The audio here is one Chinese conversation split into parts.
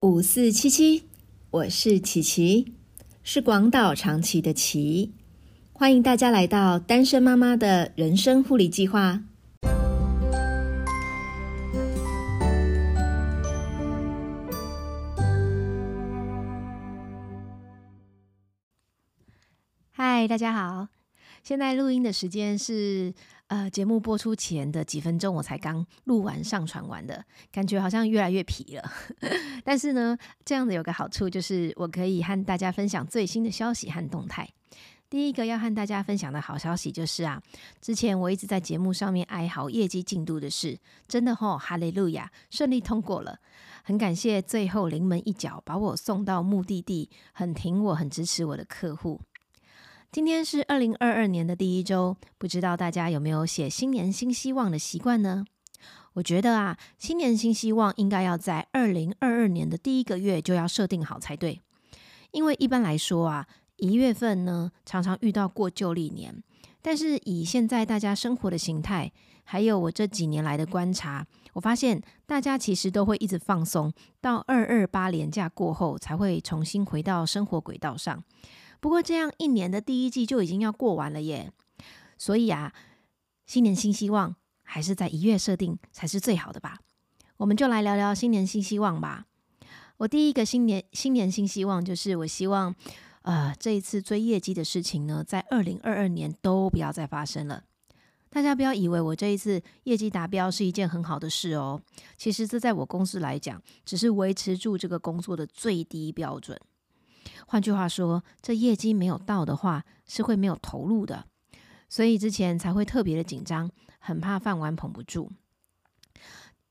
五四七七，我是琪琪，是广岛长崎的琪，欢迎大家来到单身妈妈的人生护理计划。嗨，大家好，现在录音的时间是。呃，节目播出前的几分钟，我才刚录完、上传完的，感觉好像越来越疲了。但是呢，这样子有个好处，就是我可以和大家分享最新的消息和动态。第一个要和大家分享的好消息就是啊，之前我一直在节目上面哀嚎业绩进度的事，真的吼，哈利路亚，顺利通过了。很感谢最后临门一脚把我送到目的地，很挺我、很支持我的客户。今天是二零二二年的第一周，不知道大家有没有写新年新希望的习惯呢？我觉得啊，新年新希望应该要在二零二二年的第一个月就要设定好才对，因为一般来说啊，一月份呢常常遇到过旧历年，但是以现在大家生活的形态，还有我这几年来的观察，我发现大家其实都会一直放松，到二二八年假过后才会重新回到生活轨道上。不过这样一年的第一季就已经要过完了耶，所以啊，新年新希望还是在一月设定才是最好的吧。我们就来聊聊新年新希望吧。我第一个新年新年新希望就是，我希望呃这一次追业绩的事情呢，在二零二二年都不要再发生了。大家不要以为我这一次业绩达标是一件很好的事哦，其实这在我公司来讲，只是维持住这个工作的最低标准。换句话说，这业绩没有到的话，是会没有投入的，所以之前才会特别的紧张，很怕饭碗捧不住。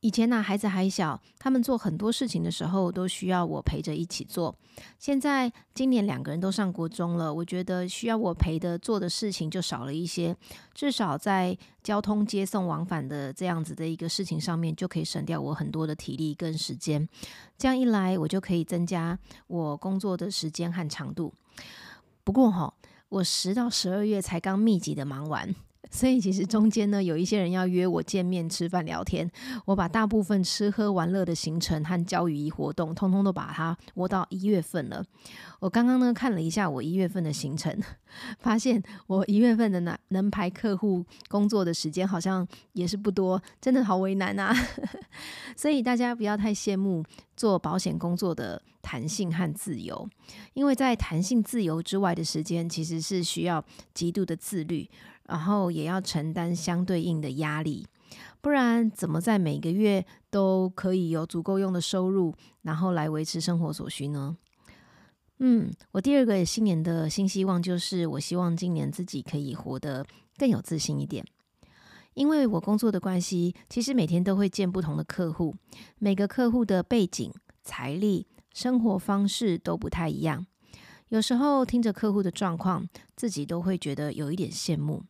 以前呢，孩子还小，他们做很多事情的时候都需要我陪着一起做。现在今年两个人都上国中了，我觉得需要我陪的做的事情就少了一些。至少在交通接送往返的这样子的一个事情上面，就可以省掉我很多的体力跟时间。这样一来，我就可以增加我工作的时间和长度。不过哈，我十到十二月才刚密集的忙完。所以其实中间呢，有一些人要约我见面吃饭聊天，我把大部分吃喝玩乐的行程和教育仪活动，通通都把它窝到一月份了。我刚刚呢看了一下我一月份的行程，发现我一月份的能能排客户工作的时间好像也是不多，真的好为难啊！所以大家不要太羡慕做保险工作的弹性和自由，因为在弹性自由之外的时间，其实是需要极度的自律。然后也要承担相对应的压力，不然怎么在每个月都可以有足够用的收入，然后来维持生活所需呢？嗯，我第二个新年的新希望就是，我希望今年自己可以活得更有自信一点。因为我工作的关系，其实每天都会见不同的客户，每个客户的背景、财力、生活方式都不太一样。有时候听着客户的状况，自己都会觉得有一点羡慕。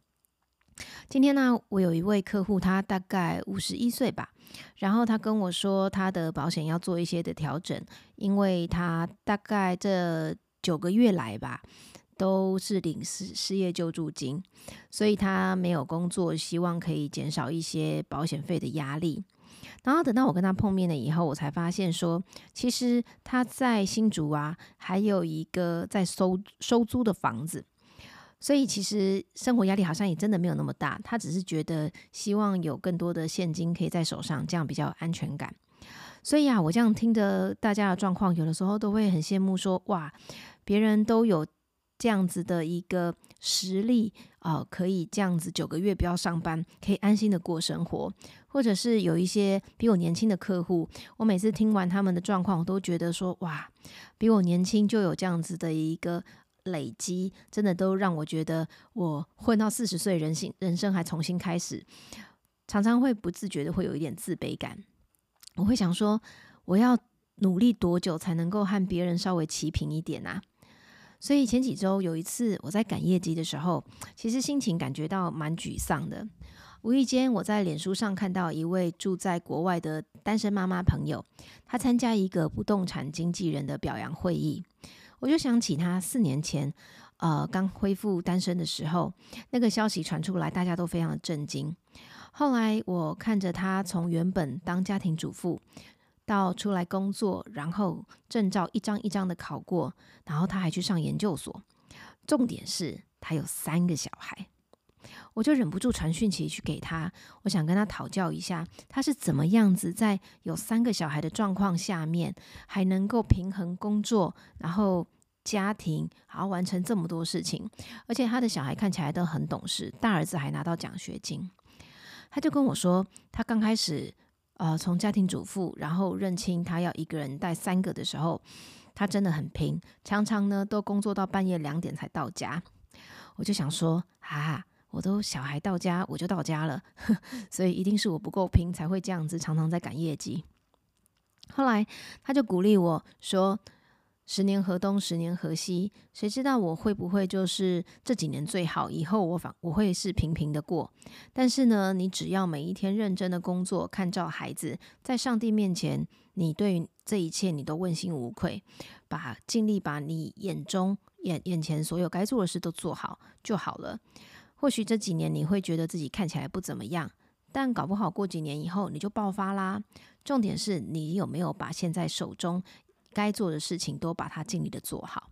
今天呢，我有一位客户，他大概五十一岁吧，然后他跟我说，他的保险要做一些的调整，因为他大概这九个月来吧，都是领失失业救助金，所以他没有工作，希望可以减少一些保险费的压力。然后等到我跟他碰面了以后，我才发现说，其实他在新竹啊，还有一个在收收租的房子。所以其实生活压力好像也真的没有那么大，他只是觉得希望有更多的现金可以在手上，这样比较有安全感。所以啊，我这样听着大家的状况，有的时候都会很羡慕，说哇，别人都有这样子的一个实力啊，可以这样子九个月不要上班，可以安心的过生活，或者是有一些比我年轻的客户，我每次听完他们的状况，我都觉得说哇，比我年轻就有这样子的一个。累积真的都让我觉得，我混到四十岁，人性人生还重新开始，常常会不自觉的会有一点自卑感。我会想说，我要努力多久才能够和别人稍微齐平一点啊？所以前几周有一次我在赶业绩的时候，其实心情感觉到蛮沮丧的。无意间我在脸书上看到一位住在国外的单身妈妈朋友，她参加一个不动产经纪人的表扬会议。我就想起他四年前，呃，刚恢复单身的时候，那个消息传出来，大家都非常的震惊。后来我看着他从原本当家庭主妇，到出来工作，然后证照一张一张的考过，然后他还去上研究所。重点是他有三个小孩，我就忍不住传讯息去给他，我想跟他讨教一下，他是怎么样子在有三个小孩的状况下面，还能够平衡工作，然后家庭，还要完成这么多事情，而且他的小孩看起来都很懂事，大儿子还拿到奖学金。他就跟我说，他刚开始。呃，从家庭主妇，然后认清他要一个人带三个的时候，他真的很拼，常常呢都工作到半夜两点才到家。我就想说，哈啊，我都小孩到家我就到家了，所以一定是我不够拼才会这样子，常常在赶业绩。后来他就鼓励我说。十年河东，十年河西，谁知道我会不会就是这几年最好？以后我反我会是平平的过。但是呢，你只要每一天认真的工作，看照孩子，在上帝面前，你对这一切你都问心无愧，把尽力把你眼中眼眼前所有该做的事都做好就好了。或许这几年你会觉得自己看起来不怎么样，但搞不好过几年以后你就爆发啦。重点是你有没有把现在手中。该做的事情都把它尽力的做好。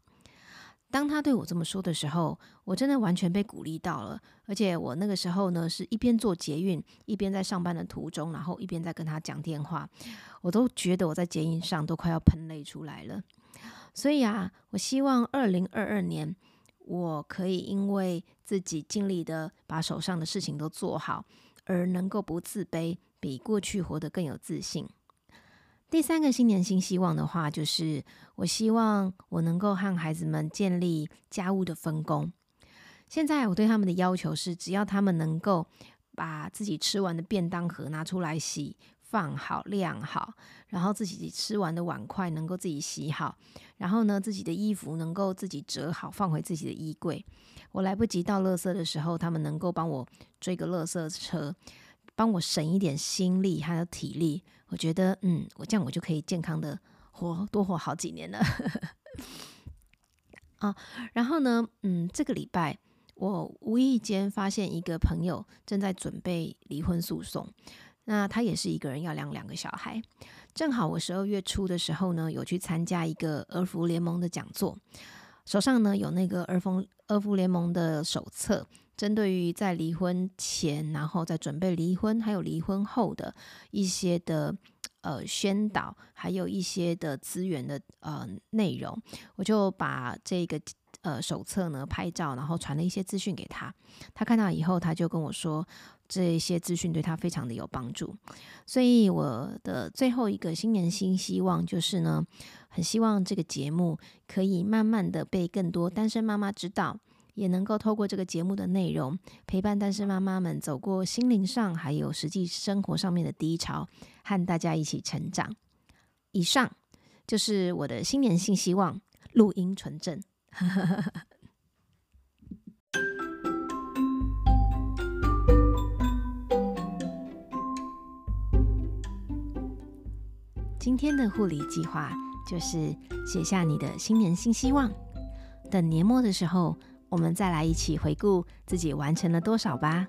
当他对我这么说的时候，我真的完全被鼓励到了。而且我那个时候呢，是一边做捷运，一边在上班的途中，然后一边在跟他讲电话，我都觉得我在捷运上都快要喷泪出来了。所以啊，我希望二零二二年，我可以因为自己尽力的把手上的事情都做好，而能够不自卑，比过去活得更有自信。第三个新年新希望的话，就是我希望我能够和孩子们建立家务的分工。现在我对他们的要求是，只要他们能够把自己吃完的便当盒拿出来洗，放好晾好，然后自己吃完的碗筷能够自己洗好，然后呢，自己的衣服能够自己折好放回自己的衣柜。我来不及倒垃圾的时候，他们能够帮我追个垃圾车。帮我省一点心力还有体力，我觉得，嗯，我这样我就可以健康的活多活好几年了。啊，然后呢，嗯，这个礼拜我无意间发现一个朋友正在准备离婚诉讼，那他也是一个人要养两个小孩，正好我十二月初的时候呢，有去参加一个儿福联盟的讲座，手上呢有那个儿福儿福联盟的手册。针对于在离婚前，然后在准备离婚，还有离婚后的一些的呃宣导，还有一些的资源的呃内容，我就把这个呃手册呢拍照，然后传了一些资讯给他。他看到以后，他就跟我说，这些资讯对他非常的有帮助。所以我的最后一个新年新希望就是呢，很希望这个节目可以慢慢的被更多单身妈妈知道。也能够透过这个节目的内容，陪伴单身妈妈们走过心灵上还有实际生活上面的低潮，和大家一起成长。以上就是我的新年新希望，录音纯正。今天的护理计划就是写下你的新年新希望，等年末的时候。我们再来一起回顾自己完成了多少吧。